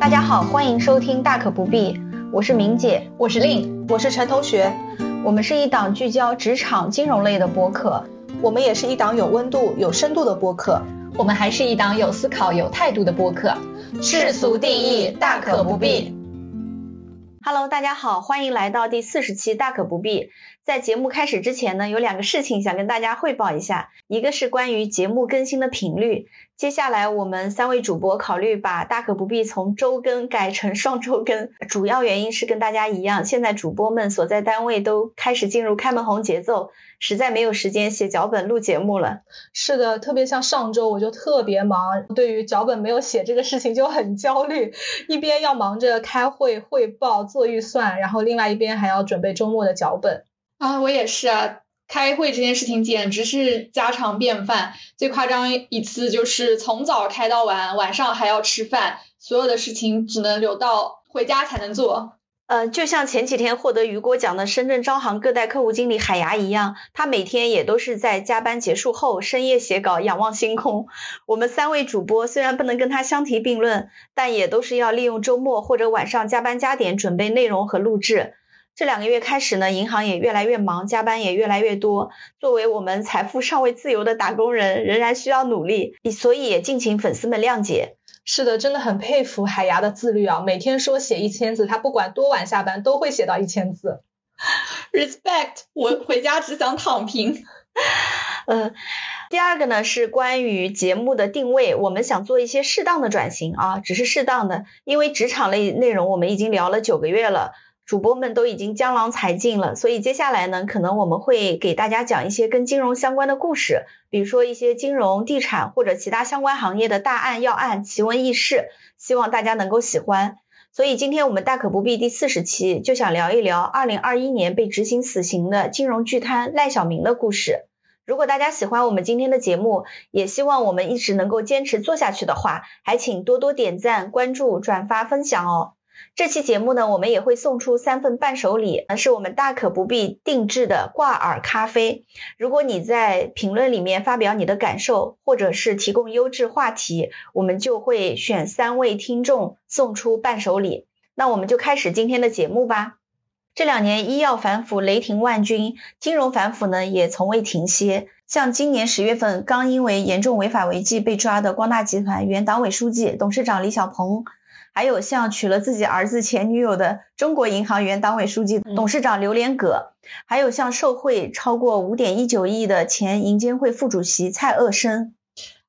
大家好，欢迎收听《大可不必》，我是明姐，我是令，我是陈同学。我们是一档聚焦职场金融类的播客，我们也是一档有温度、有深度的播客，我们还是一档有思考、有态度的播客。世俗定义，大可不必。Hello，大家好，欢迎来到第四十期《大可不必》。在节目开始之前呢，有两个事情想跟大家汇报一下，一个是关于节目更新的频率。接下来我们三位主播考虑把大可不必从周更改成双周更，主要原因是跟大家一样，现在主播们所在单位都开始进入开门红节奏，实在没有时间写脚本录节目了。是的，特别像上周我就特别忙，对于脚本没有写这个事情就很焦虑，一边要忙着开会汇报做预算，然后另外一边还要准备周末的脚本。啊，我也是啊。开会这件事情简直是家常便饭，最夸张一次就是从早开到晚，晚上还要吃饭，所有的事情只能留到回家才能做。呃，就像前几天获得雨果奖的深圳招行各代客户经理海牙一样，他每天也都是在加班结束后深夜写稿，仰望星空。我们三位主播虽然不能跟他相提并论，但也都是要利用周末或者晚上加班加点准备内容和录制。这两个月开始呢，银行也越来越忙，加班也越来越多。作为我们财富尚未自由的打工人，仍然需要努力，所以也敬请粉丝们谅解。是的，真的很佩服海牙的自律啊！每天说写一千字，他不管多晚下班都会写到一千字。Respect，我 回家只想躺平。嗯，第二个呢是关于节目的定位，我们想做一些适当的转型啊，只是适当的，因为职场类内容我们已经聊了九个月了。主播们都已经江郎才尽了，所以接下来呢，可能我们会给大家讲一些跟金融相关的故事，比如说一些金融、地产或者其他相关行业的大案要案、奇闻异事，希望大家能够喜欢。所以今天我们大可不必第四十期就想聊一聊二零二一年被执行死刑的金融巨贪赖小明的故事。如果大家喜欢我们今天的节目，也希望我们一直能够坚持做下去的话，还请多多点赞、关注、转发、分享哦。这期节目呢，我们也会送出三份伴手礼，是我们大可不必定制的挂耳咖啡。如果你在评论里面发表你的感受，或者是提供优质话题，我们就会选三位听众送出伴手礼。那我们就开始今天的节目吧。这两年医药反腐雷霆万钧，金融反腐呢也从未停歇。像今年十月份刚因为严重违法违纪被抓的光大集团原党委书记、董事长李小鹏。还有像娶了自己儿子前女友的中国银行原党委书记、董事长刘连葛，还有像受贿超过五点一九亿的前银监会副主席蔡鄂生。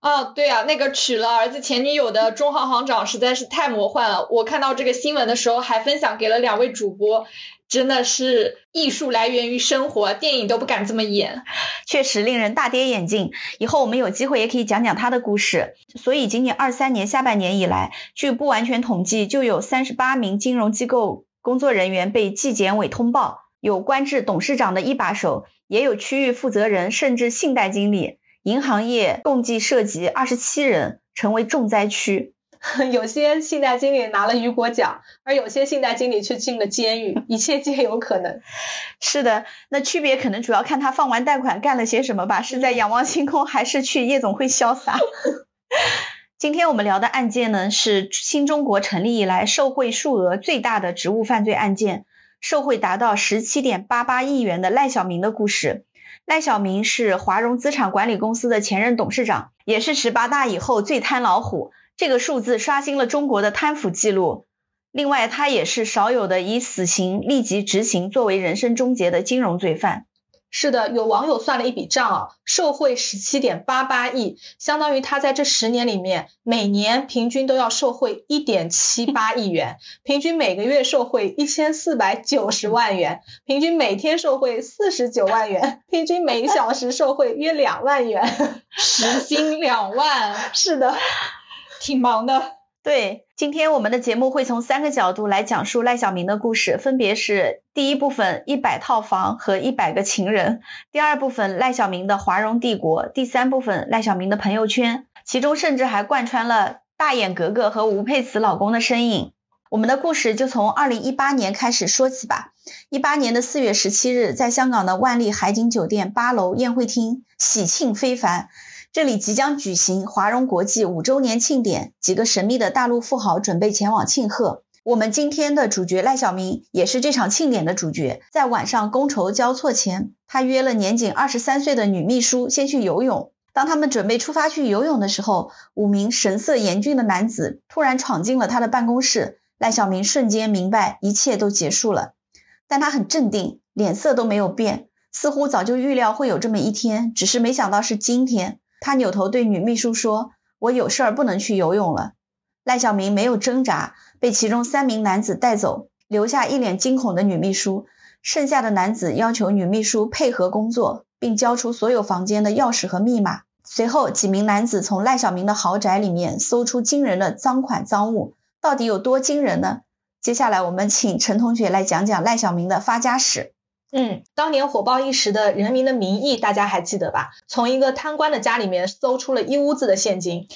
啊，对啊，那个娶了儿子前女友的中行行长实在是太魔幻了。我看到这个新闻的时候，还分享给了两位主播。真的是艺术来源于生活，电影都不敢这么演，确实令人大跌眼镜。以后我们有机会也可以讲讲他的故事。所以，仅仅二三年下半年以来，据不完全统计，就有三十八名金融机构工作人员被纪检委通报，有官至董事长的一把手，也有区域负责人，甚至信贷经理。银行业共计涉及二十七人，成为重灾区。有些信贷经理拿了雨果奖，而有些信贷经理却进了监狱，一切皆有可能。是的，那区别可能主要看他放完贷款干了些什么吧，是在仰望星空，还是去夜总会潇洒？今天我们聊的案件呢，是新中国成立以来受贿数额最大的职务犯罪案件，受贿达到十七点八八亿元的赖小明的故事。赖小民是华融资产管理公司的前任董事长，也是十八大以后最贪老虎。这个数字刷新了中国的贪腐记录。另外，他也是少有的以死刑立即执行作为人生终结的金融罪犯。是的，有网友算了一笔账啊，受贿十七点八八亿，相当于他在这十年里面每年平均都要受贿一点七八亿元，平均每个月受贿一千四百九十万元，平均每天受贿四十九万元，平均每小时受贿约两万元，时薪两万。是的。挺忙的，对，今天我们的节目会从三个角度来讲述赖小明的故事，分别是第一部分一百套房和一百个情人，第二部分赖小明的华融帝国，第三部分赖小明的朋友圈，其中甚至还贯穿了大眼格格和吴佩慈老公的身影。我们的故事就从二零一八年开始说起吧。一八年的四月十七日，在香港的万丽海景酒店八楼宴会厅，喜庆非凡。这里即将举行华融国际五周年庆典，几个神秘的大陆富豪准备前往庆贺。我们今天的主角赖小明也是这场庆典的主角。在晚上觥筹交错前，他约了年仅二十三岁的女秘书先去游泳。当他们准备出发去游泳的时候，五名神色严峻的男子突然闯进了他的办公室。赖小明瞬间明白一切都结束了，但他很镇定，脸色都没有变，似乎早就预料会有这么一天，只是没想到是今天。他扭头对女秘书说：“我有事儿不能去游泳了。”赖小明没有挣扎。被其中三名男子带走，留下一脸惊恐的女秘书。剩下的男子要求女秘书配合工作，并交出所有房间的钥匙和密码。随后，几名男子从赖小明的豪宅里面搜出惊人的赃款赃物，到底有多惊人呢？接下来，我们请陈同学来讲讲赖小明的发家史。嗯，当年火爆一时的《人民的名义》，大家还记得吧？从一个贪官的家里面搜出了一屋子的现金。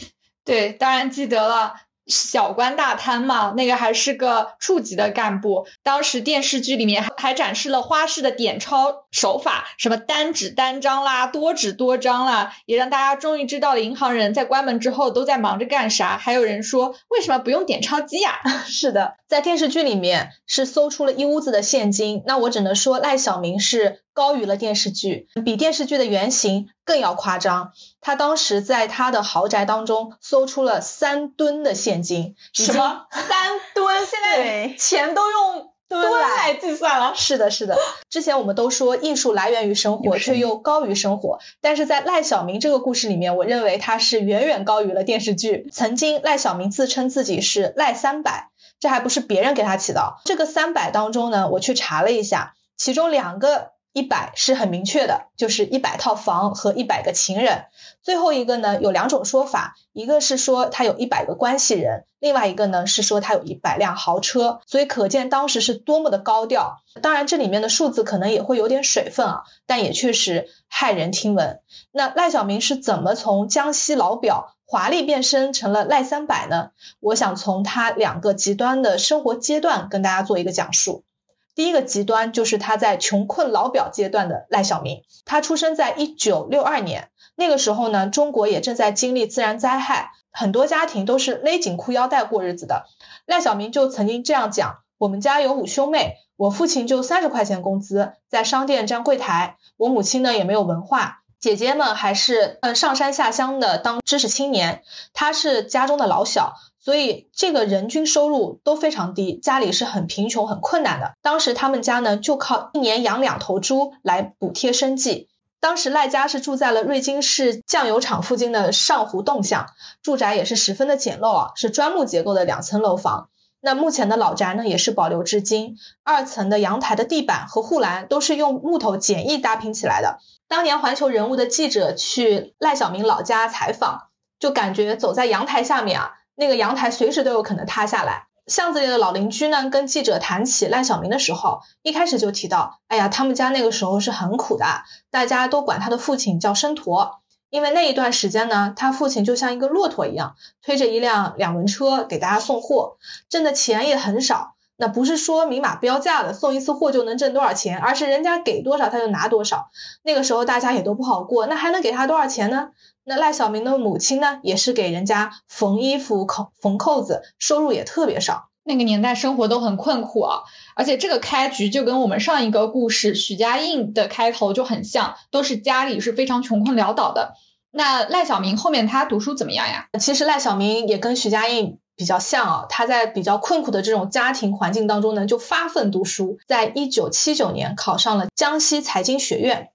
对，当然记得了。小官大贪嘛，那个还是个处级的干部。当时电视剧里面还展示了花式的点钞手法，什么单纸单张啦，多纸多张啦，也让大家终于知道了银行人在关门之后都在忙着干啥。还有人说，为什么不用点钞机呀？是的，在电视剧里面是搜出了一屋子的现金。那我只能说赖小明是。高于了电视剧，比电视剧的原型更要夸张。他当时在他的豪宅当中搜出了三吨的现金，什么三吨？现在钱都用吨来计算了。是的，是的。之前我们都说艺术来源于生活，却又高于生活。但是在赖小明这个故事里面，我认为他是远远高于了电视剧。曾经赖小明自称自己是赖三百，这还不是别人给他起的。这个三百当中呢，我去查了一下，其中两个。一百是很明确的，就是一百套房和一百个情人。最后一个呢，有两种说法，一个是说他有一百个关系人，另外一个呢是说他有一百辆豪车。所以可见当时是多么的高调。当然这里面的数字可能也会有点水分啊，但也确实骇人听闻。那赖小明是怎么从江西老表华丽变身成了赖三百呢？我想从他两个极端的生活阶段跟大家做一个讲述。第一个极端就是他在穷困老表阶段的赖小明，他出生在一九六二年，那个时候呢，中国也正在经历自然灾害，很多家庭都是勒紧裤腰带过日子的。赖小明就曾经这样讲：我们家有五兄妹，我父亲就三十块钱工资，在商店站柜台，我母亲呢也没有文化，姐姐们还是嗯上山下乡的当知识青年，他是家中的老小。所以这个人均收入都非常低，家里是很贫穷、很困难的。当时他们家呢，就靠一年养两头猪来补贴生计。当时赖家是住在了瑞金市酱油厂附近的上湖洞巷，住宅也是十分的简陋啊，是砖木结构的两层楼房。那目前的老宅呢，也是保留至今，二层的阳台的地板和护栏都是用木头简易搭拼起来的。当年环球人物的记者去赖小明老家采访，就感觉走在阳台下面啊。那个阳台随时都有可能塌下来。巷子里的老邻居呢，跟记者谈起赖小明的时候，一开始就提到，哎呀，他们家那个时候是很苦的，大家都管他的父亲叫申驼，因为那一段时间呢，他父亲就像一个骆驼一样，推着一辆两轮车给大家送货，挣的钱也很少。那不是说明码标价的送一次货就能挣多少钱，而是人家给多少他就拿多少。那个时候大家也都不好过，那还能给他多少钱呢？那赖小明的母亲呢，也是给人家缝衣服、扣缝扣子，收入也特别少。那个年代生活都很困苦啊，而且这个开局就跟我们上一个故事许家印的开头就很像，都是家里是非常穷困潦倒的。那赖小明后面他读书怎么样呀？其实赖小明也跟许家印。比较像啊，他在比较困苦的这种家庭环境当中呢，就发奋读书，在一九七九年考上了江西财经学院。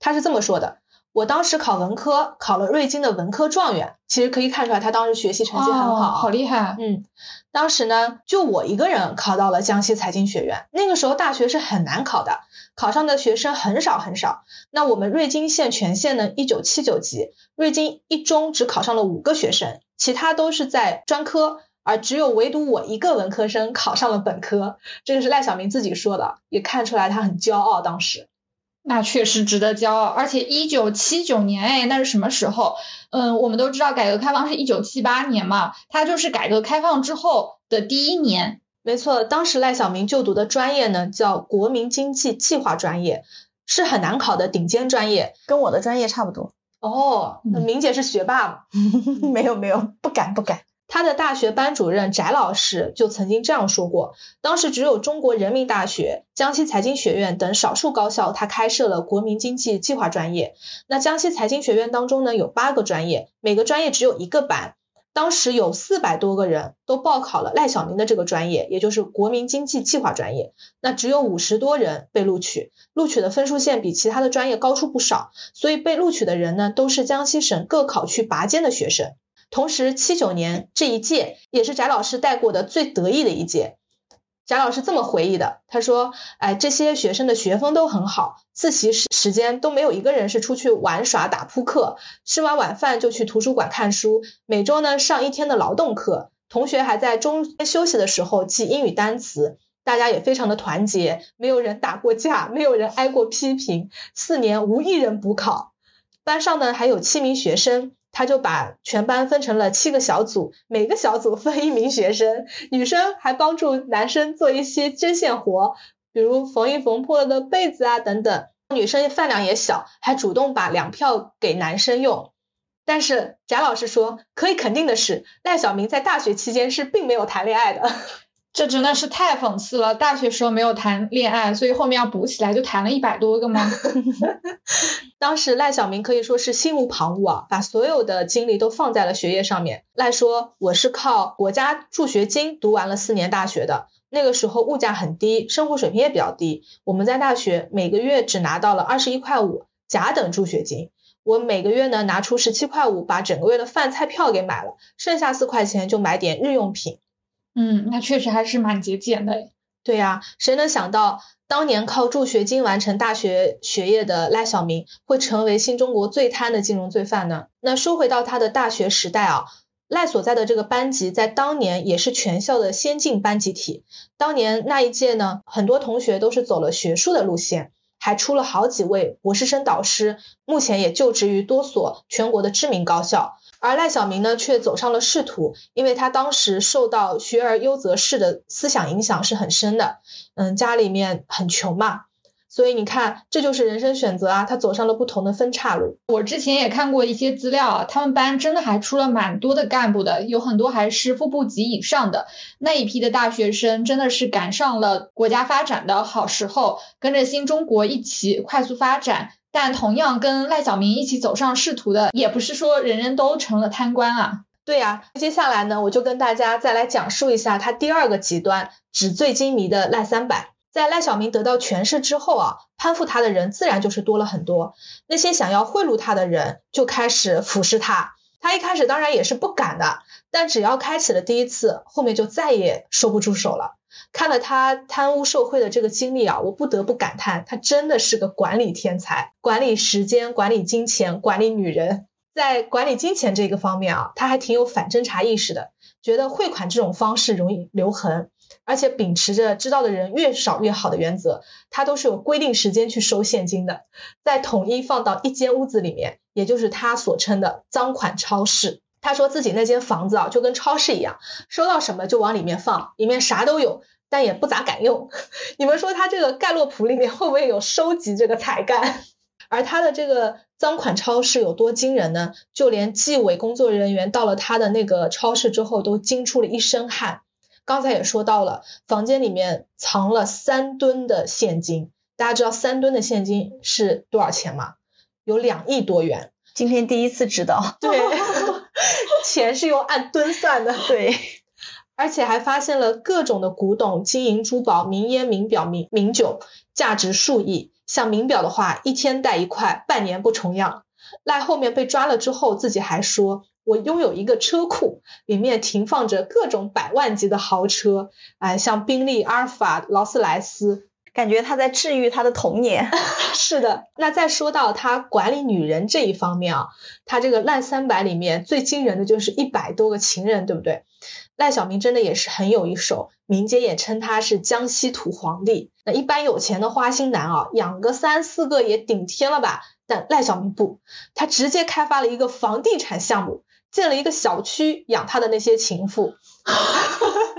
他是这么说的：我当时考文科，考了瑞金的文科状元。其实可以看出来，他当时学习成绩很好，好厉害。嗯，当时呢，就我一个人考到了江西财经学院。那个时候大学是很难考的，考上的学生很少很少。那我们瑞金县全县呢，一九七九级，瑞金一中只考上了五个学生。其他都是在专科，而只有唯独我一个文科生考上了本科，这个是赖小明自己说的，也看出来他很骄傲。当时，那确实值得骄傲。而且一九七九年，哎，那是什么时候？嗯，我们都知道改革开放是一九七八年嘛，它就是改革开放之后的第一年。没错，当时赖小明就读的专业呢叫国民经济计划专业，是很难考的顶尖专业，跟我的专业差不多。哦，那明姐是学霸吗？没有没有，不敢不敢。他的大学班主任翟老师就曾经这样说过，当时只有中国人民大学、江西财经学院等少数高校，他开设了国民经济计划专业。那江西财经学院当中呢，有八个专业，每个专业只有一个班。当时有四百多个人都报考了赖小民的这个专业，也就是国民经济计划专业。那只有五十多人被录取，录取的分数线比其他的专业高出不少。所以被录取的人呢，都是江西省各考区拔尖的学生。同时，七九年这一届也是翟老师带过的最得意的一届。翟老师这么回忆的，他说：“哎，这些学生的学风都很好，自习时时间都没有一个人是出去玩耍打扑克，吃完晚饭就去图书馆看书。每周呢上一天的劳动课，同学还在中间休息的时候记英语单词。大家也非常的团结，没有人打过架，没有人挨过批评。四年无一人补考，班上呢还有七名学生。”他就把全班分成了七个小组，每个小组分一名学生，女生还帮助男生做一些针线活，比如缝一缝破了的被子啊等等。女生饭量也小，还主动把粮票给男生用。但是贾老师说，可以肯定的是，赖小明在大学期间是并没有谈恋爱的。这真的是太讽刺了！大学时候没有谈恋爱，所以后面要补起来，就谈了一百多个吗？当时赖小明可以说是心无旁骛啊，把所有的精力都放在了学业上面。赖说：“我是靠国家助学金读完了四年大学的。那个时候物价很低，生活水平也比较低。我们在大学每个月只拿到了二十一块五甲等助学金。我每个月呢拿出十七块五，把整个月的饭菜票给买了，剩下四块钱就买点日用品。”嗯，那确实还是蛮节俭的。对呀，谁能想到当年靠助学金完成大学学业的赖小明会成为新中国最贪的金融罪犯呢？那说回到他的大学时代啊，赖所在的这个班级在当年也是全校的先进班集体。当年那一届呢，很多同学都是走了学术的路线，还出了好几位博士生导师，目前也就职于多所全国的知名高校。而赖小明呢，却走上了仕途，因为他当时受到学而优则仕的思想影响是很深的。嗯，家里面很穷嘛，所以你看，这就是人生选择啊，他走上了不同的分岔路。我之前也看过一些资料啊，他们班真的还出了蛮多的干部的，有很多还是副部级以上的。那一批的大学生真的是赶上了国家发展的好时候，跟着新中国一起快速发展。但同样跟赖小明一起走上仕途的，也不是说人人都成了贪官啊。对呀，接下来呢，我就跟大家再来讲述一下他第二个极端，纸醉金迷的赖三百。在赖小明得到权势之后啊，攀附他的人自然就是多了很多。那些想要贿赂他的人就开始俯视他。他一开始当然也是不敢的，但只要开启了第一次，后面就再也收不住手了。看了他贪污受贿的这个经历啊，我不得不感叹，他真的是个管理天才，管理时间、管理金钱、管理女人。在管理金钱这个方面啊，他还挺有反侦查意识的，觉得汇款这种方式容易留痕，而且秉持着知道的人越少越好的原则，他都是有规定时间去收现金的，再统一放到一间屋子里面，也就是他所称的赃款超市。他说自己那间房子啊，就跟超市一样，收到什么就往里面放，里面啥都有，但也不咋敢用。你们说他这个盖洛普里面会不会有收集这个才干？而他的这个赃款超市有多惊人呢？就连纪委工作人员到了他的那个超市之后，都惊出了一身汗。刚才也说到了，房间里面藏了三吨的现金，大家知道三吨的现金是多少钱吗？有两亿多元。今天第一次知道。对。钱是用按吨算的，对，而且还发现了各种的古董、金银珠宝、名烟、名表、名名酒，价值数亿。像名表的话，一天戴一块，半年不重样。赖后面被抓了之后，自己还说：“我拥有一个车库，里面停放着各种百万级的豪车，哎，像宾利、阿尔法、劳斯莱斯。”感觉他在治愈他的童年。是的，那再说到他管理女人这一方面啊，他这个赖三百里面最惊人的就是一百多个情人，对不对？赖小明真的也是很有一手，民间也称他是江西土皇帝。那一般有钱的花心男啊，养个三四个也顶天了吧？但赖小明不，他直接开发了一个房地产项目，建了一个小区养他的那些情妇。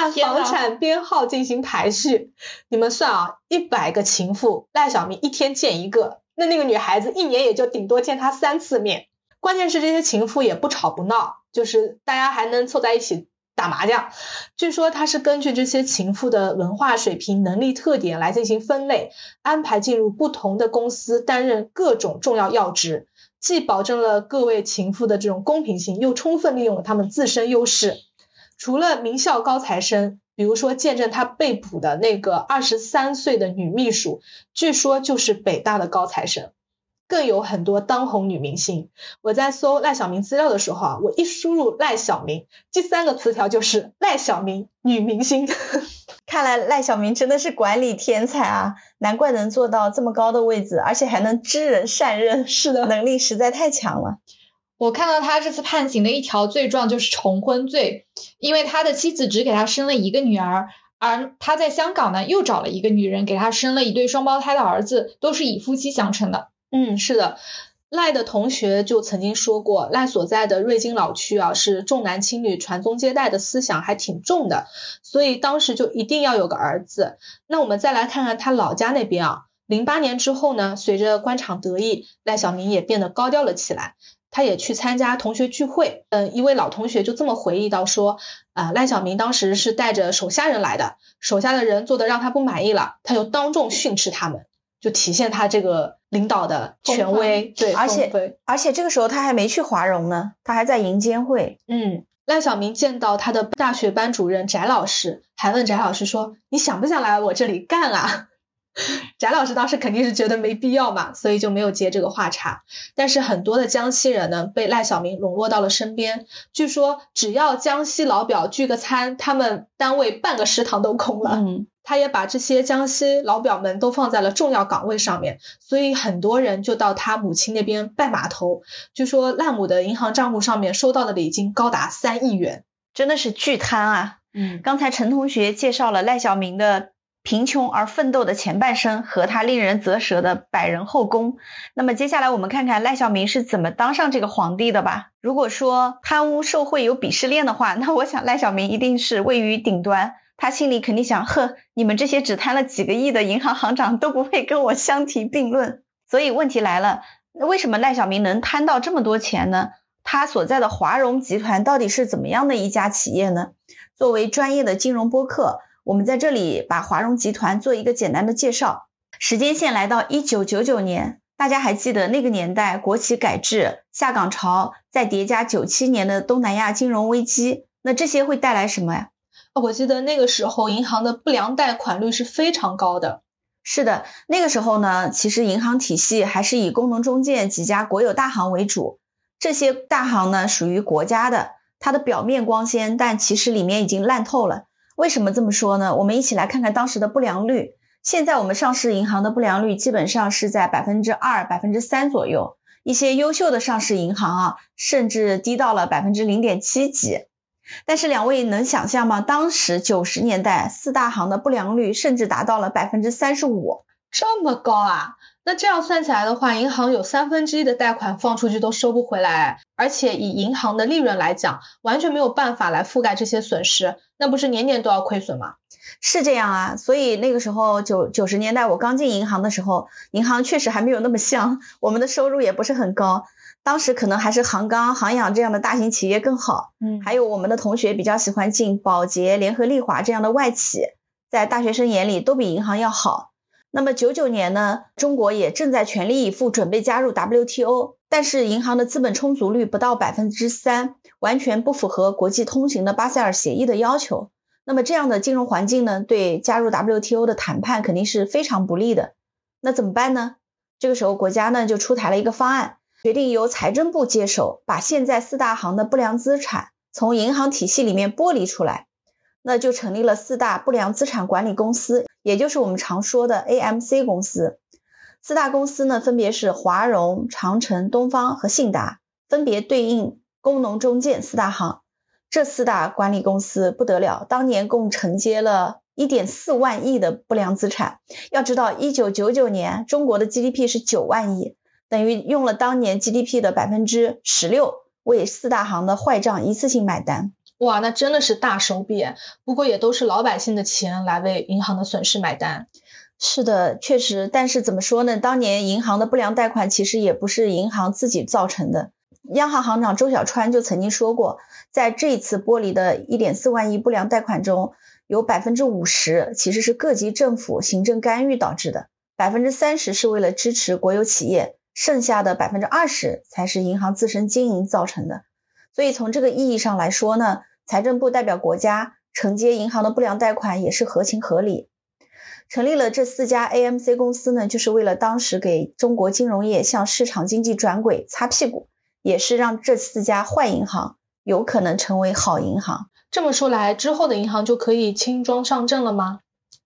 他按房产编号进行排序，你们算啊，一百个情妇，赖小明一天见一个，那那个女孩子一年也就顶多见他三次面。关键是这些情妇也不吵不闹，就是大家还能凑在一起打麻将。据说他是根据这些情妇的文化水平、能力特点来进行分类，安排进入不同的公司担任各种重要要职，既保证了各位情妇的这种公平性，又充分利用了他们自身优势。除了名校高材生，比如说见证他被捕的那个二十三岁的女秘书，据说就是北大的高材生。更有很多当红女明星。我在搜赖小明资料的时候啊，我一输入赖小明，第三个词条就是赖小明女明星。看来赖小明真的是管理天才啊，难怪能做到这么高的位置，而且还能知人善任，是的，能力实在太强了。我看到他这次判刑的一条罪状就是重婚罪，因为他的妻子只给他生了一个女儿，而他在香港呢又找了一个女人给他生了一对双胞胎的儿子，都是以夫妻相称的。嗯，是的，赖的同学就曾经说过，赖所在的瑞金老区啊，是重男轻女、传宗接代的思想还挺重的，所以当时就一定要有个儿子。那我们再来看看他老家那边啊，零八年之后呢，随着官场得意，赖小民也变得高调了起来，他也去参加同学聚会。嗯，一位老同学就这么回忆到说，啊，赖小明当时是带着手下人来的，手下的人做的让他不满意了，他就当众训斥他们。就体现他这个领导的权威，对，而且而且这个时候他还没去华融呢，他还在银监会。嗯，赖小明见到他的大学班主任翟老师，还问翟老师说：“你想不想来我这里干啊？” 翟老师当时肯定是觉得没必要嘛，所以就没有接这个话茬。但是很多的江西人呢，被赖小明笼络到了身边。据说只要江西老表聚个餐，他们单位半个食堂都空了。嗯。他也把这些江西老表们都放在了重要岗位上面，所以很多人就到他母亲那边拜码头。据说赖母的银行账户上面收到的礼金高达三亿元，真的是巨贪啊！嗯，刚才陈同学介绍了赖小明的贫穷而奋斗的前半生和他令人啧舌的百人后宫。那么接下来我们看看赖小民是怎么当上这个皇帝的吧。如果说贪污受贿有鄙视链的话，那我想赖小民一定是位于顶端。他心里肯定想，呵，你们这些只贪了几个亿的银行行长都不配跟我相提并论。所以问题来了，为什么赖小民能贪到这么多钱呢？他所在的华融集团到底是怎么样的一家企业呢？作为专业的金融播客，我们在这里把华融集团做一个简单的介绍。时间线来到一九九九年，大家还记得那个年代国企改制、下岗潮，再叠加九七年的东南亚金融危机，那这些会带来什么呀？我记得那个时候银行的不良贷款率是非常高的。是的，那个时候呢，其实银行体系还是以工农中建几家国有大行为主。这些大行呢属于国家的，它的表面光鲜，但其实里面已经烂透了。为什么这么说呢？我们一起来看看当时的不良率。现在我们上市银行的不良率基本上是在百分之二、百分之三左右，一些优秀的上市银行啊，甚至低到了百分之零点七几。但是两位能想象吗？当时九十年代四大行的不良率甚至达到了百分之三十五，这么高啊！那这样算起来的话，银行有三分之一的贷款放出去都收不回来，而且以银行的利润来讲，完全没有办法来覆盖这些损失，那不是年年都要亏损吗？是这样啊，所以那个时候九九十年代我刚进银行的时候，银行确实还没有那么香，我们的收入也不是很高。当时可能还是杭钢、杭氧这样的大型企业更好，嗯，还有我们的同学比较喜欢进宝洁、联合利华这样的外企，在大学生眼里都比银行要好。那么九九年呢，中国也正在全力以赴准备加入 WTO，但是银行的资本充足率不到百分之三，完全不符合国际通行的巴塞尔协议的要求。那么这样的金融环境呢，对加入 WTO 的谈判肯定是非常不利的。那怎么办呢？这个时候国家呢就出台了一个方案。决定由财政部接手，把现在四大行的不良资产从银行体系里面剥离出来，那就成立了四大不良资产管理公司，也就是我们常说的 AMC 公司。四大公司呢，分别是华融、长城、东方和信达，分别对应工农中建四大行。这四大管理公司不得了，当年共承接了一点四万亿的不良资产。要知道，一九九九年中国的 GDP 是九万亿。等于用了当年 GDP 的百分之十六，为四大行的坏账一次性买单。哇，那真的是大手笔。不过也都是老百姓的钱来为银行的损失买单。是的，确实，但是怎么说呢？当年银行的不良贷款其实也不是银行自己造成的。央行行长周小川就曾经说过，在这一次剥离的1.4万亿不良贷款中，有百分之五十其实是各级政府行政干预导致的，百分之三十是为了支持国有企业，剩下的百分之二十才是银行自身经营造成的。所以从这个意义上来说呢，财政部代表国家承接银行的不良贷款也是合情合理。成立了这四家 AMC 公司呢，就是为了当时给中国金融业向市场经济转轨擦屁股，也是让这四家坏银行有可能成为好银行。这么说来，之后的银行就可以轻装上阵了吗？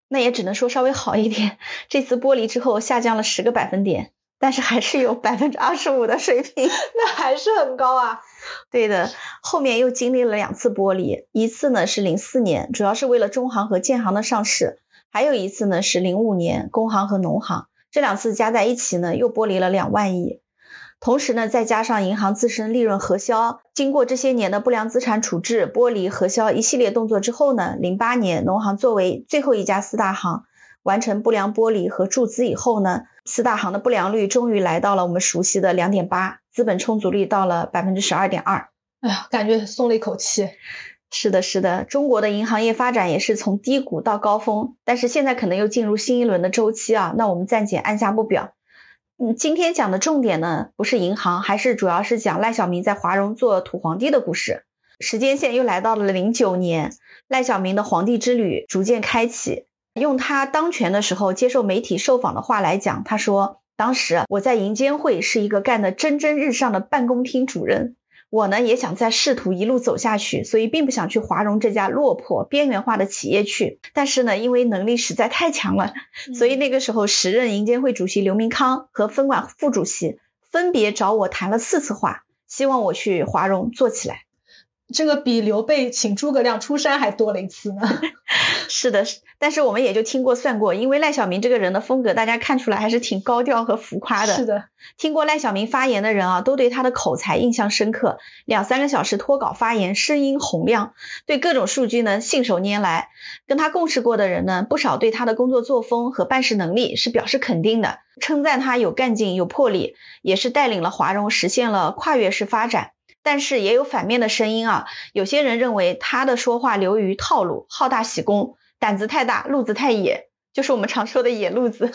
那也只能说稍微好一点。这次剥离之后下降了十个百分点，但是还是有百分之二十五的水平，那还是很高啊。对的，后面又经历了两次剥离，一次呢是零四年，主要是为了中行和建行的上市。还有一次呢，是零五年工行和农行，这两次加在一起呢，又剥离了两万亿。同时呢，再加上银行自身利润核销，经过这些年的不良资产处置、剥离、核销一系列动作之后呢，零八年农行作为最后一家四大行完成不良剥离和注资以后呢，四大行的不良率终于来到了我们熟悉的两点八，资本充足率到了百分之十二点二。哎呀，感觉松了一口气。是的，是的，中国的银行业发展也是从低谷到高峰，但是现在可能又进入新一轮的周期啊。那我们暂且按下不表。嗯，今天讲的重点呢，不是银行，还是主要是讲赖小民在华融做土皇帝的故事。时间线又来到了零九年，赖小民的皇帝之旅逐渐开启。用他当权的时候接受媒体受访的话来讲，他说：“当时我在银监会是一个干得蒸蒸日上的办公厅主任。”我呢也想再试图一路走下去，所以并不想去华融这家落魄边缘化的企业去。但是呢，因为能力实在太强了，所以那个时候时任银监会主席刘明康和分管副主席分别找我谈了四次话，希望我去华融做起来。这个比刘备请诸葛亮出山还多了一次呢。是的，但是我们也就听过算过，因为赖小民这个人的风格，大家看出来还是挺高调和浮夸的。是的，听过赖小民发言的人啊，都对他的口才印象深刻，两三个小时脱稿发言，声音洪亮，对各种数据呢信手拈来。跟他共事过的人呢，不少对他的工作作风和办事能力是表示肯定的，称赞他有干劲、有魄力，也是带领了华融实现了跨越式发展。但是也有反面的声音啊，有些人认为他的说话流于套路，好大喜功，胆子太大，路子太野，就是我们常说的野路子。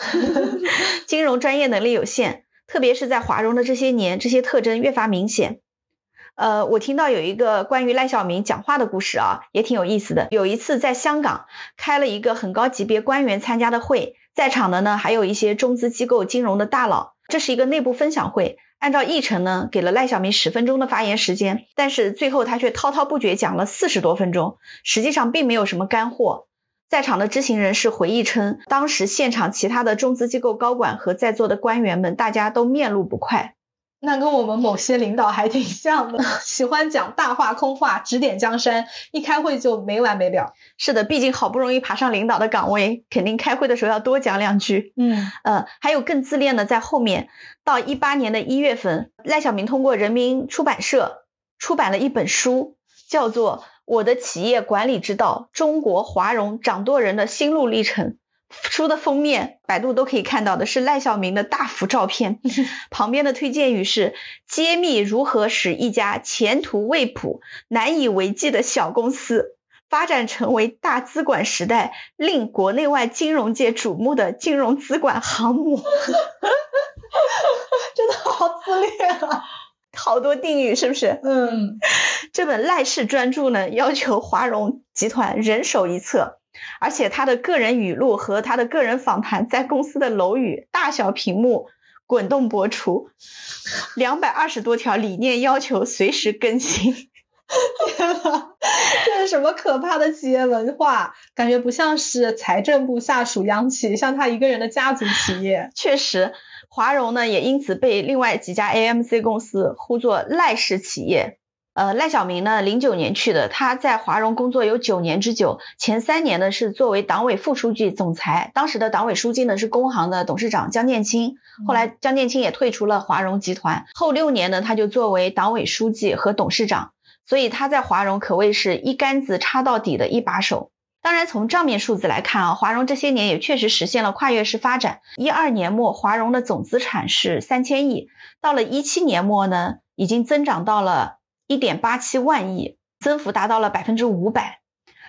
金融专业能力有限，特别是在华融的这些年，这些特征越发明显。呃，我听到有一个关于赖小民讲话的故事啊，也挺有意思的。有一次在香港开了一个很高级别官员参加的会，在场的呢还有一些中资机构金融的大佬，这是一个内部分享会。按照议程呢，给了赖小民十分钟的发言时间，但是最后他却滔滔不绝讲了四十多分钟，实际上并没有什么干货。在场的知情人士回忆称，当时现场其他的中资机构高管和在座的官员们，大家都面露不快。那跟我们某些领导还挺像的，喜欢讲大话空话，指点江山，一开会就没完没了。是的，毕竟好不容易爬上领导的岗位，肯定开会的时候要多讲两句。嗯，呃，还有更自恋的，在后面，到一八年的一月份，赖小民通过人民出版社出版了一本书，叫做《我的企业管理之道：中国华融掌舵人的心路历程》。书的封面，百度都可以看到的是赖小明的大幅照片，旁边的推荐语是揭秘如何使一家前途未卜、难以为继的小公司发展成为大资管时代令国内外金融界瞩目的金融资管航母。真的好自恋啊！好多定语是不是？嗯，这本赖氏专著呢，要求华融集团人手一册。而且他的个人语录和他的个人访谈在公司的楼宇大小屏幕滚动播出，两百二十多条理念要求随时更新。天呐，这是什么可怕的企业文化？感觉不像是财政部下属央企，像他一个人的家族企业。确实，华融呢也因此被另外几家 AMC 公司呼作赖氏企业。呃，赖小民呢，零九年去的，他在华融工作有九年之久，前三年呢是作为党委副书记、总裁，当时的党委书记呢是工行的董事长江建清，后来江建清也退出了华融集团，后六年呢他就作为党委书记和董事长，所以他在华融可谓是一竿子插到底的一把手。当然，从账面数字来看啊，华融这些年也确实实现了跨越式发展。一二年末，华融的总资产是三千亿，到了一七年末呢，已经增长到了一点八七万亿，增幅达到了百分之五百。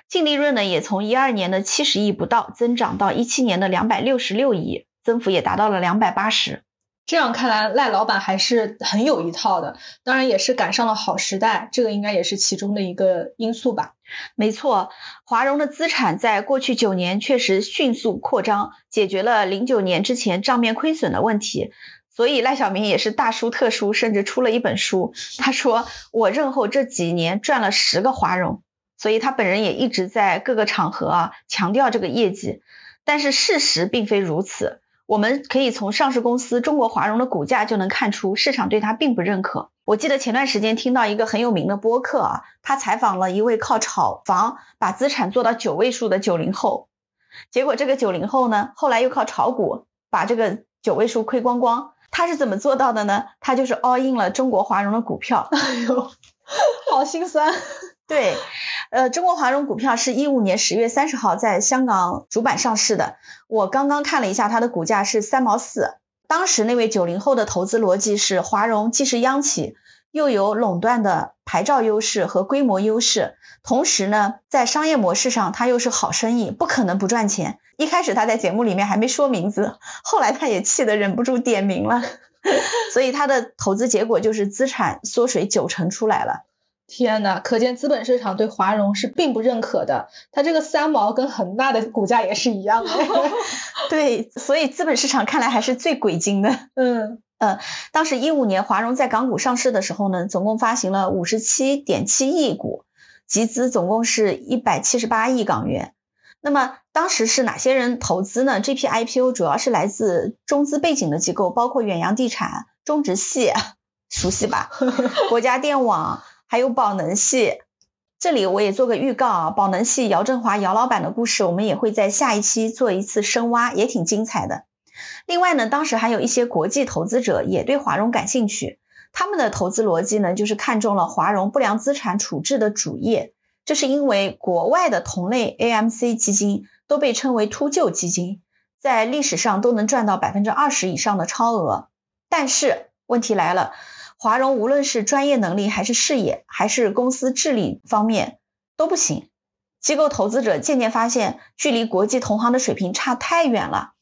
净利润呢，也从一二年的七十亿不到，增长到一七年的两百六十六亿，增幅也达到了两百八十。这样看来，赖老板还是很有一套的，当然也是赶上了好时代，这个应该也是其中的一个因素吧。没错，华融的资产在过去九年确实迅速扩张，解决了零九年之前账面亏损的问题。所以赖小民也是大书特书，甚至出了一本书。他说：“我任后这几年赚了十个华融。”所以他本人也一直在各个场合啊强调这个业绩。但是事实并非如此。我们可以从上市公司中国华融的股价就能看出，市场对它并不认可。我记得前段时间听到一个很有名的播客啊，他采访了一位靠炒房把资产做到九位数的九零后，结果这个九零后呢，后来又靠炒股把这个九位数亏光光。他是怎么做到的呢？他就是 all in 了中国华融的股票。哎呦，好心酸。对，呃，中国华融股票是一五年十月三十号在香港主板上市的。我刚刚看了一下，它的股价是三毛四。当时那位九零后的投资逻辑是，华融既是央企，又有垄断的牌照优势和规模优势，同时呢，在商业模式上它又是好生意，不可能不赚钱。一开始他在节目里面还没说名字，后来他也气得忍不住点名了，所以他的投资结果就是资产缩水九成出来了。天呐，可见资本市场对华融是并不认可的。它这个三毛跟恒大的股价也是一样的。对，所以资本市场看来还是最鬼精的。嗯呃，当时一五年华融在港股上市的时候呢，总共发行了五十七点七亿股，集资总共是一百七十八亿港元。那么当时是哪些人投资呢？这批 IPO 主要是来自中资背景的机构，包括远洋地产、中植系，熟悉吧？国家电网。还有宝能系，这里我也做个预告啊，宝能系姚振华姚老板的故事，我们也会在下一期做一次深挖，也挺精彩的。另外呢，当时还有一些国际投资者也对华融感兴趣，他们的投资逻辑呢，就是看中了华融不良资产处置的主业，这是因为国外的同类 AMC 基金都被称为秃鹫基金，在历史上都能赚到百分之二十以上的超额，但是问题来了。华融无论是专业能力，还是视野，还是公司治理方面都不行。机构投资者渐渐发现，距离国际同行的水平差太远了。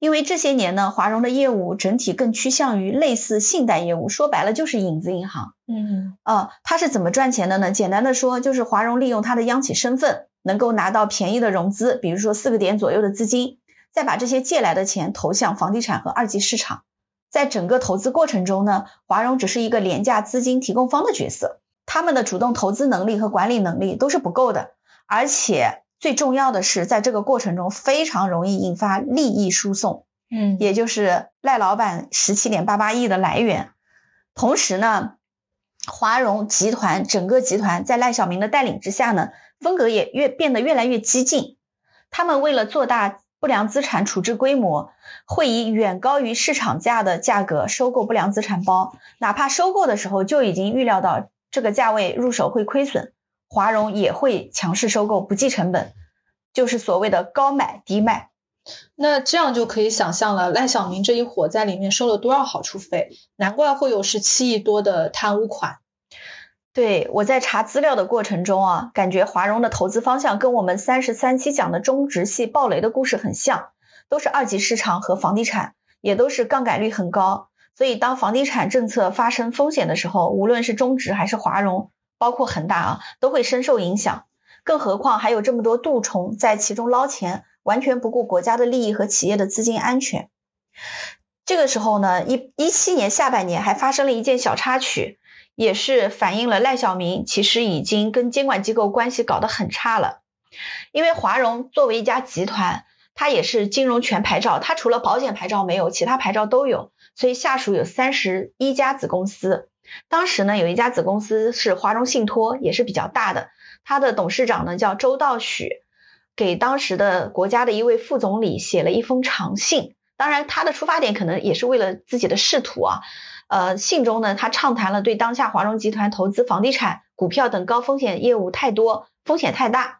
因为这些年呢，华融的业务整体更趋向于类似信贷业务，说白了就是影子银行。嗯，啊，它是怎么赚钱的呢？简单的说，就是华融利用它的央企身份，能够拿到便宜的融资，比如说四个点左右的资金，再把这些借来的钱投向房地产和二级市场。在整个投资过程中呢，华融只是一个廉价资金提供方的角色，他们的主动投资能力和管理能力都是不够的，而且最重要的是，在这个过程中非常容易引发利益输送，嗯，也就是赖老板十七点八八亿的来源。同时呢，华融集团整个集团在赖小民的带领之下呢，风格也越变得越来越激进，他们为了做大。不良资产处置规模会以远高于市场价的价格收购不良资产包，哪怕收购的时候就已经预料到这个价位入手会亏损，华融也会强势收购，不计成本，就是所谓的高买低卖。那这样就可以想象了，赖小民这一伙在里面收了多少好处费，难怪会有十七亿多的贪污款。对我在查资料的过程中啊，感觉华融的投资方向跟我们三十三期讲的中植系暴雷的故事很像，都是二级市场和房地产，也都是杠杆率很高。所以当房地产政策发生风险的时候，无论是中植还是华融，包括恒大啊，都会深受影响。更何况还有这么多蠹虫在其中捞钱，完全不顾国家的利益和企业的资金安全。这个时候呢，一一七年下半年还发生了一件小插曲。也是反映了赖小民其实已经跟监管机构关系搞得很差了，因为华融作为一家集团，它也是金融全牌照，它除了保险牌照没有，其他牌照都有，所以下属有三十一家子公司。当时呢，有一家子公司是华融信托，也是比较大的，它的董事长呢叫周道许，给当时的国家的一位副总理写了一封长信，当然他的出发点可能也是为了自己的仕途啊。呃，信中呢，他畅谈了对当下华融集团投资房地产、股票等高风险业务太多，风险太大，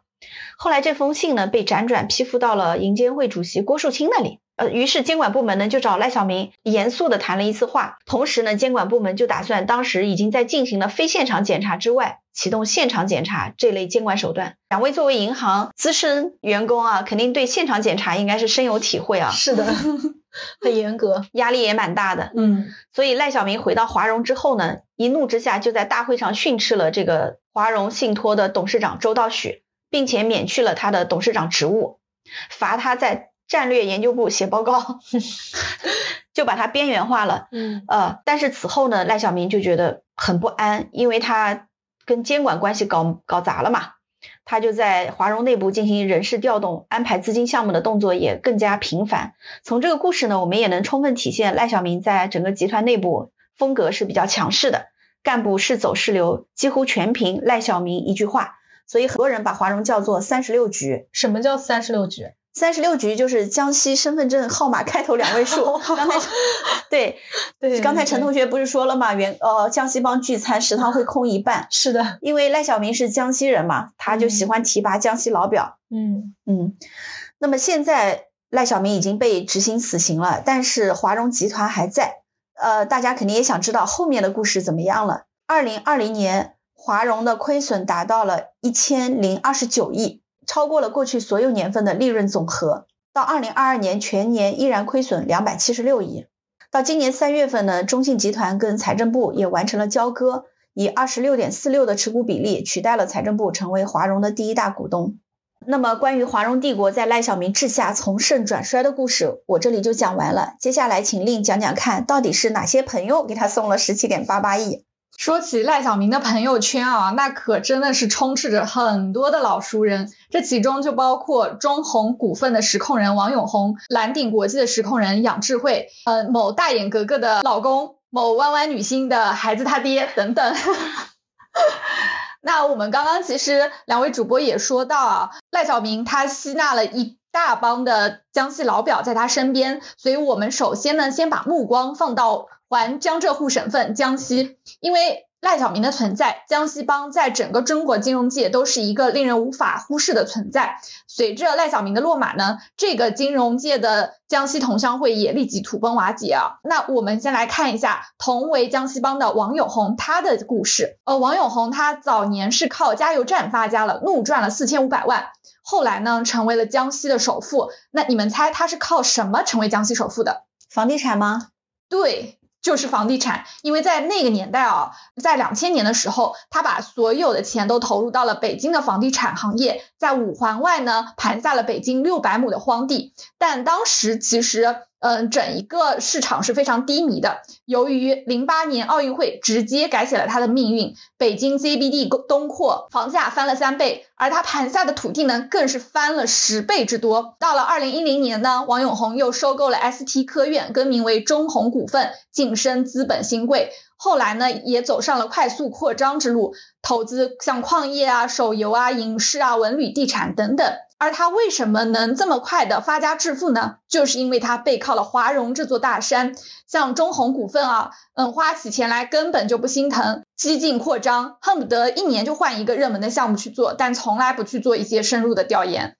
后来这封信呢被辗转批复到了银监会主席郭树清那里，呃，于是监管部门呢就找赖小民严肃的谈了一次话，同时呢监管部门就打算当时已经在进行了非现场检查之外，启动现场检查这类监管手段。两位作为银行资深员工啊，肯定对现场检查应该是深有体会啊，是的，很严格，压力也蛮大的。嗯，所以赖小民回到华融之后呢，一怒之下就在大会上训斥了这个华融信托的董事长周道许。并且免去了他的董事长职务，罚他在战略研究部写报告，就把它边缘化了。嗯，呃，但是此后呢，赖小民就觉得很不安，因为他跟监管关系搞搞砸了嘛，他就在华融内部进行人事调动、安排资金项目的动作也更加频繁。从这个故事呢，我们也能充分体现赖小民在整个集团内部风格是比较强势的，干部是走是留，几乎全凭赖小民一句话。所以很多人把华融叫做三十六局。什么叫三十六局？三十六局就是江西身份证号码开头两位数。刚才 对对，刚才陈同学不是说了吗？原呃江西帮聚餐食堂会空一半。是的，因为赖小民是江西人嘛，他就喜欢提拔江西老表。嗯嗯。那么现在赖小民已经被执行死刑了，但是华融集团还在。呃，大家肯定也想知道后面的故事怎么样了。二零二零年。华融的亏损达到了一千零二十九亿，超过了过去所有年份的利润总和。到二零二二年全年依然亏损两百七十六亿。到今年三月份呢，中信集团跟财政部也完成了交割，以二十六点四六的持股比例取代了财政部，成为华融的第一大股东。那么关于华融帝国在赖小民治下从盛转衰的故事，我这里就讲完了。接下来请令讲讲看，到底是哪些朋友给他送了十七点八八亿？说起赖小民的朋友圈啊，那可真的是充斥着很多的老熟人，这其中就包括中宏股份的实控人王永红、蓝鼎国际的实控人杨智慧，呃，某大眼格格的老公，某弯弯女星的孩子他爹等等。那我们刚刚其实两位主播也说到啊，赖小民他吸纳了一大帮的江西老表在他身边，所以我们首先呢，先把目光放到。还江浙沪省份江西，因为赖小民的存在，江西帮在整个中国金融界都是一个令人无法忽视的存在。随着赖小民的落马呢，这个金融界的江西同乡会也立即土崩瓦解啊。那我们先来看一下同为江西帮的王永红他的故事。呃，王永红他早年是靠加油站发家了，怒赚了四千五百万，后来呢成为了江西的首富。那你们猜他是靠什么成为江西首富的？房地产吗？对。就是房地产，因为在那个年代啊，在两千年的时候，他把所有的钱都投入到了北京的房地产行业，在五环外呢盘下了北京六百亩的荒地，但当时其实。嗯，整一个市场是非常低迷的。由于零八年奥运会直接改写了它的命运，北京 CBD 东扩，房价翻了三倍，而他盘下的土地呢，更是翻了十倍之多。到了二零一零年呢，王永红又收购了 ST 科院，更名为中宏股份，晋升资本新贵。后来呢，也走上了快速扩张之路，投资像矿业啊、手游啊、影视啊、文旅、地产等等。而他为什么能这么快的发家致富呢？就是因为他背靠了华融这座大山，像中弘股份啊，嗯，花起钱来根本就不心疼，激进扩张，恨不得一年就换一个热门的项目去做，但从来不去做一些深入的调研。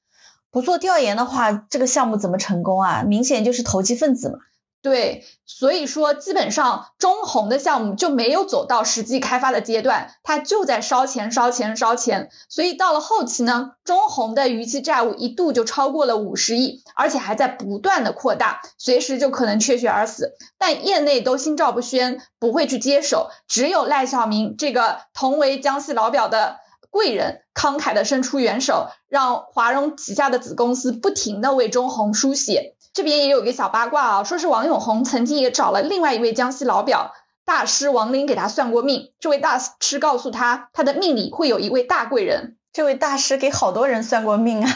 不做调研的话，这个项目怎么成功啊？明显就是投机分子嘛。对，所以说基本上中红的项目就没有走到实际开发的阶段，它就在烧钱、烧钱、烧钱。所以到了后期呢，中红的逾期债务一度就超过了五十亿，而且还在不断的扩大，随时就可能缺血而死。但业内都心照不宣，不会去接手，只有赖小民这个同为江西老表的贵人，慷慨的伸出援手，让华融旗下的子公司不停的为中红输血。这边也有一个小八卦啊，说是王永红曾经也找了另外一位江西老表大师王林给他算过命，这位大师告诉他，他的命里会有一位大贵人。这位大师给好多人算过命啊，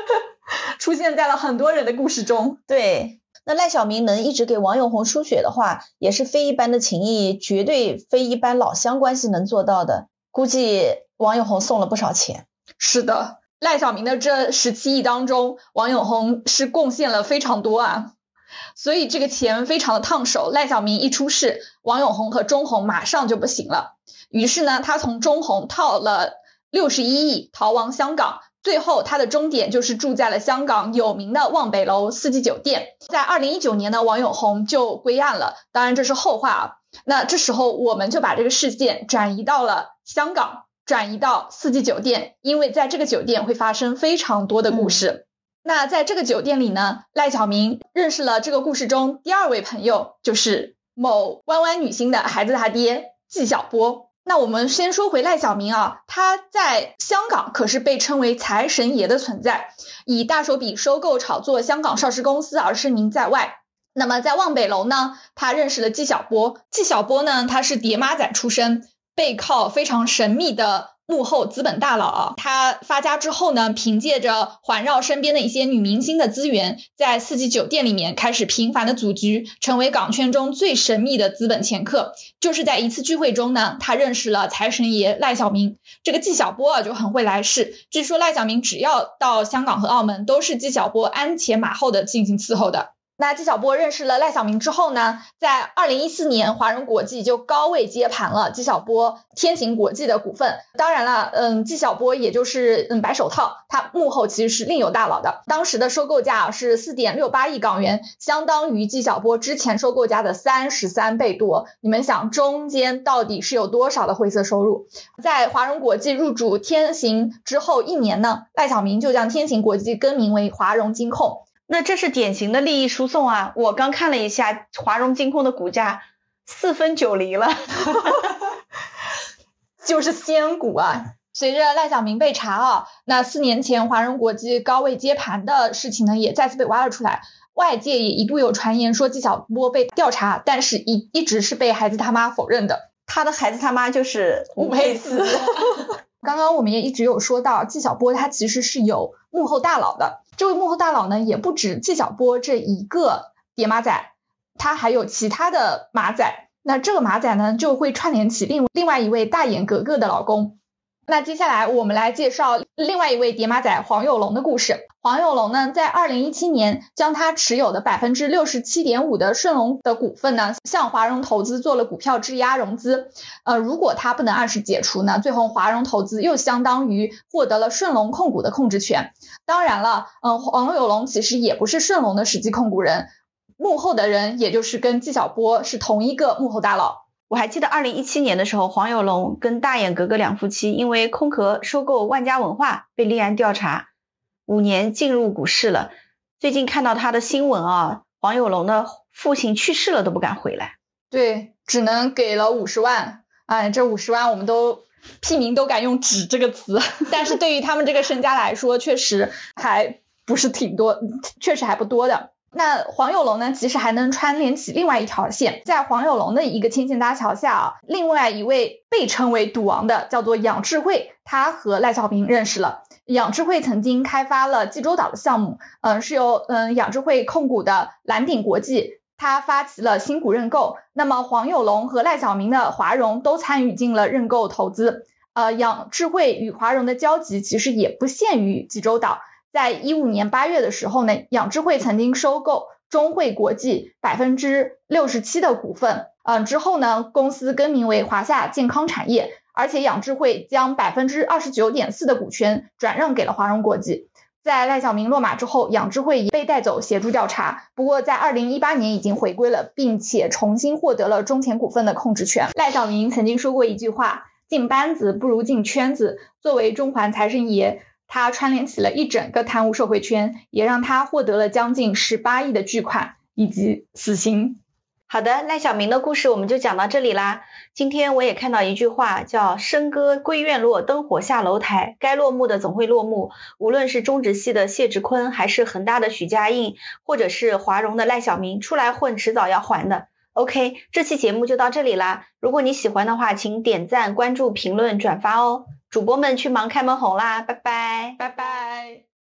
出现在了很多人的故事中。对，那赖小民能一直给王永红输血的话，也是非一般的情谊，绝对非一般老乡关系能做到的。估计王永红送了不少钱。是的。赖小民的这十七亿当中，王永红是贡献了非常多啊，所以这个钱非常的烫手。赖小明一出事，王永红和钟红马上就不行了。于是呢，他从中红套了六十一亿，逃亡香港，最后他的终点就是住在了香港有名的望北楼四季酒店。在二零一九年呢，王永红就归案了，当然这是后话啊。那这时候我们就把这个事件转移到了香港，转移到四季酒店，因为在这个酒店会发生非常多的故事。那在这个酒店里呢，赖小明认识了这个故事中第二位朋友，就是某弯弯女星的孩子他爹纪晓波。那我们先说回赖小明啊，他在香港可是被称为财神爷的存在，以大手笔收购炒作香港上市公司而声名在外。那么在望北楼呢，他认识了纪晓波，纪晓波呢，他是叠妈仔出身，背靠非常神秘的。幕后资本大佬啊，他发家之后呢，凭借着环绕身边的一些女明星的资源，在四季酒店里面开始频繁的组局，成为港圈中最神秘的资本掮客。就是在一次聚会中呢，他认识了财神爷赖小明。这个纪晓波啊就很会来事，据说赖小明只要到香港和澳门，都是纪晓波鞍前马后的进行伺候的。那纪晓波认识了赖小明之后呢，在二零一四年，华融国际就高位接盘了纪晓波天行国际的股份。当然了，嗯，纪晓波也就是嗯白手套，他幕后其实是另有大佬的。当时的收购价是四点六八亿港元，相当于纪晓波之前收购价的三十三倍多。你们想，中间到底是有多少的灰色收入？在华融国际入主天行之后一年呢，赖小明就将天行国际更名为华融金控。那这是典型的利益输送啊！我刚看了一下华融金控的股价，四分九厘了，就是仙股啊！随着赖小明被查啊，那四年前华融国际高位接盘的事情呢，也再次被挖了出来。外界也一度有传言说纪晓波被调查，但是一一直是被孩子他妈否认的。他的孩子他妈就是吴佩慈。刚刚我们也一直有说到，纪晓波他其实是有幕后大佬的。这位幕后大佬呢，也不止纪晓波这一个叠马仔，他还有其他的马仔。那这个马仔呢，就会串联起另另外一位大眼格格的老公。那接下来我们来介绍另外一位叠马仔黄有龙的故事。黄有龙呢，在二零一七年将他持有的百分之六十七点五的顺龙的股份呢，向华融投资做了股票质押融资。呃，如果他不能按时解除呢，最后华融投资又相当于获得了顺龙控股的控制权。当然了，嗯，黄有龙其实也不是顺龙的实际控股人，幕后的人也就是跟纪晓波是同一个幕后大佬。我还记得二零一七年的时候，黄有龙跟大眼格格两夫妻因为空壳收购万家文化被立案调查。五年进入股市了，最近看到他的新闻啊，黄有龙的父亲去世了都不敢回来，对，只能给了五十万，哎，这五十万我们都屁民都敢用“纸”这个词，但是对于他们这个身家来说，确实还不是挺多，确实还不多的。那黄有龙呢，其实还能串联起另外一条线，在黄有龙的一个牵线搭桥下啊，另外一位被称为赌王的叫做杨智慧，他和赖小明认识了。养智慧曾经开发了济州岛的项目，嗯，是由嗯养智慧控股的蓝鼎国际，他发起了新股认购。那么黄有龙和赖小明的华融都参与进了认购投资。呃，养智慧与华融的交集其实也不限于济州岛。在一五年八月的时候呢，养智慧曾经收购中汇国际百分之六十七的股份，嗯，之后呢，公司更名为华夏健康产业。而且养智慧将百分之二十九点四的股权转让给了华融国际。在赖小明落马之后，养智慧已被带走协助调查。不过在二零一八年已经回归了，并且重新获得了中前股份的控制权。赖小明曾经说过一句话：“进班子不如进圈子。”作为中环财神爷，他串联起了一整个贪污受贿圈，也让他获得了将近十八亿的巨款以及死刑。好的，赖小明的故事我们就讲到这里啦。今天我也看到一句话，叫“笙歌归院落，灯火下楼台”。该落幕的总会落幕，无论是中植系的谢志坤，还是恒大的许家印，或者是华融的赖小明，出来混迟早要还的。OK，这期节目就到这里啦。如果你喜欢的话，请点赞、关注、评论、转发哦。主播们去忙开门红啦，拜拜，拜拜。